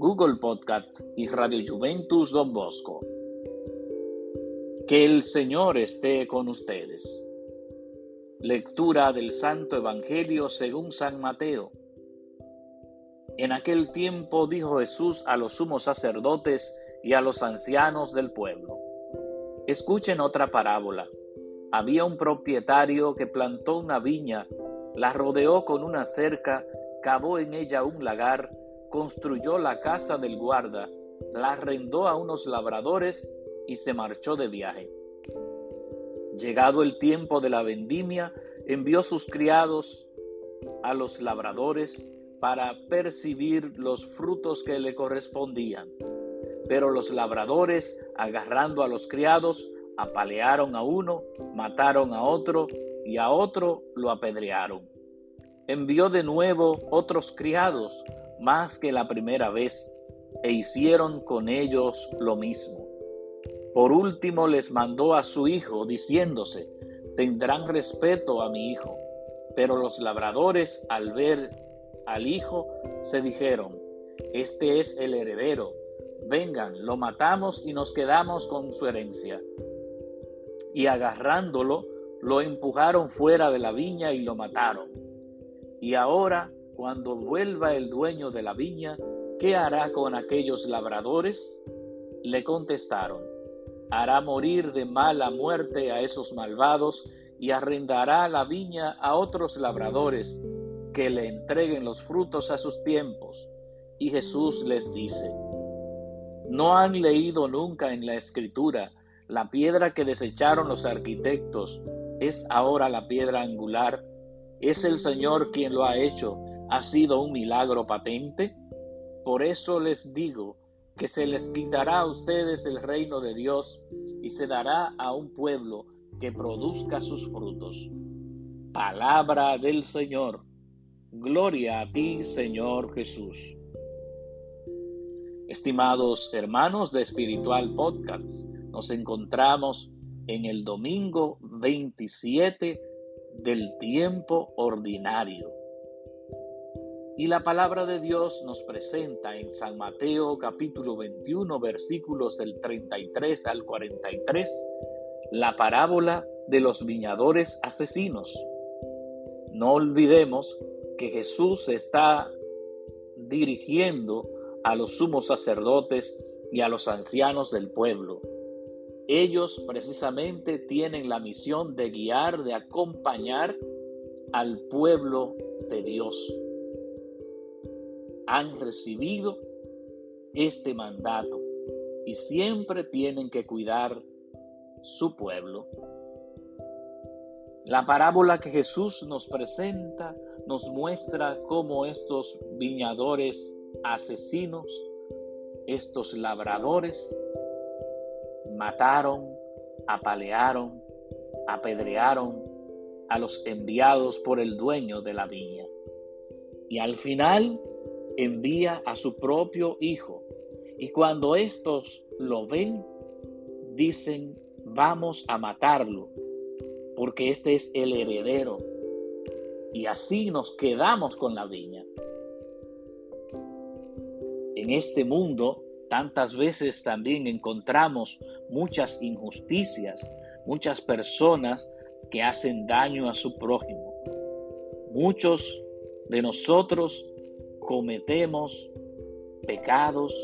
Google Podcasts y Radio Juventus Don Bosco. Que el Señor esté con ustedes. Lectura del Santo Evangelio según San Mateo. En aquel tiempo dijo Jesús a los sumos sacerdotes y a los ancianos del pueblo, escuchen otra parábola. Había un propietario que plantó una viña, la rodeó con una cerca, cavó en ella un lagar, construyó la casa del guarda, la arrendó a unos labradores y se marchó de viaje. Llegado el tiempo de la vendimia, envió sus criados a los labradores para percibir los frutos que le correspondían. Pero los labradores, agarrando a los criados, apalearon a uno, mataron a otro y a otro lo apedrearon. Envió de nuevo otros criados, más que la primera vez, e hicieron con ellos lo mismo. Por último les mandó a su hijo, diciéndose, tendrán respeto a mi hijo. Pero los labradores, al ver al hijo, se dijeron, este es el heredero, vengan, lo matamos y nos quedamos con su herencia. Y agarrándolo, lo empujaron fuera de la viña y lo mataron. Y ahora, cuando vuelva el dueño de la viña, ¿qué hará con aquellos labradores? Le contestaron, hará morir de mala muerte a esos malvados y arrendará la viña a otros labradores que le entreguen los frutos a sus tiempos. Y Jesús les dice, ¿no han leído nunca en la escritura la piedra que desecharon los arquitectos es ahora la piedra angular? ¿Es el Señor quien lo ha hecho? ¿Ha sido un milagro patente? Por eso les digo, que se les quitará a ustedes el reino de Dios y se dará a un pueblo que produzca sus frutos. Palabra del Señor. Gloria a ti, Señor Jesús. Estimados hermanos de Espiritual Podcast, nos encontramos en el domingo 27 del tiempo ordinario. Y la palabra de Dios nos presenta en San Mateo capítulo 21 versículos del 33 al 43 la parábola de los viñadores asesinos. No olvidemos que Jesús está dirigiendo a los sumos sacerdotes y a los ancianos del pueblo. Ellos precisamente tienen la misión de guiar, de acompañar al pueblo de Dios han recibido este mandato y siempre tienen que cuidar su pueblo. La parábola que Jesús nos presenta nos muestra cómo estos viñadores asesinos, estos labradores, mataron, apalearon, apedrearon a los enviados por el dueño de la viña. Y al final envía a su propio hijo. Y cuando estos lo ven, dicen, vamos a matarlo, porque este es el heredero. Y así nos quedamos con la viña. En este mundo, tantas veces también encontramos muchas injusticias, muchas personas que hacen daño a su prójimo. Muchos de nosotros cometemos pecados,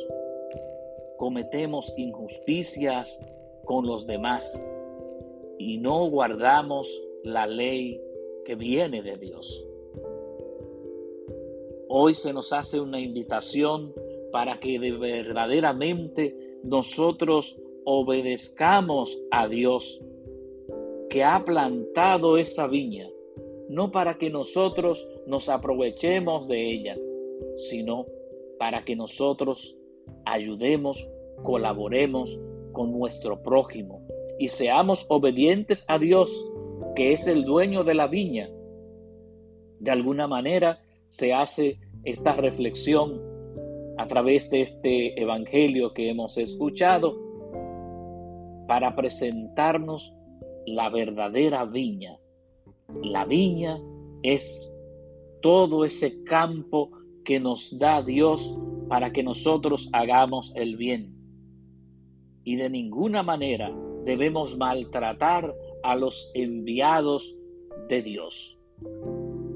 cometemos injusticias con los demás y no guardamos la ley que viene de Dios. Hoy se nos hace una invitación para que de verdaderamente nosotros obedezcamos a Dios que ha plantado esa viña, no para que nosotros nos aprovechemos de ella, sino para que nosotros ayudemos, colaboremos con nuestro prójimo y seamos obedientes a Dios, que es el dueño de la viña. De alguna manera se hace esta reflexión a través de este Evangelio que hemos escuchado para presentarnos la verdadera viña. La viña es todo ese campo que nos da Dios para que nosotros hagamos el bien. Y de ninguna manera debemos maltratar a los enviados de Dios.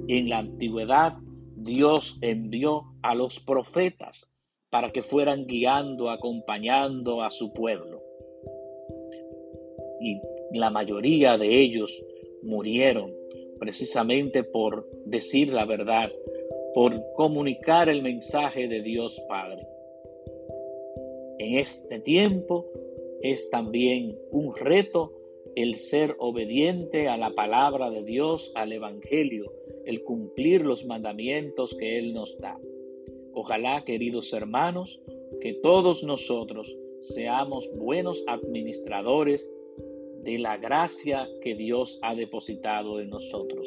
En la antigüedad Dios envió a los profetas para que fueran guiando, acompañando a su pueblo. Y la mayoría de ellos murieron precisamente por decir la verdad, por comunicar el mensaje de Dios Padre. En este tiempo es también un reto el ser obediente a la palabra de Dios, al Evangelio, el cumplir los mandamientos que Él nos da. Ojalá, queridos hermanos, que todos nosotros seamos buenos administradores de la gracia que Dios ha depositado en nosotros.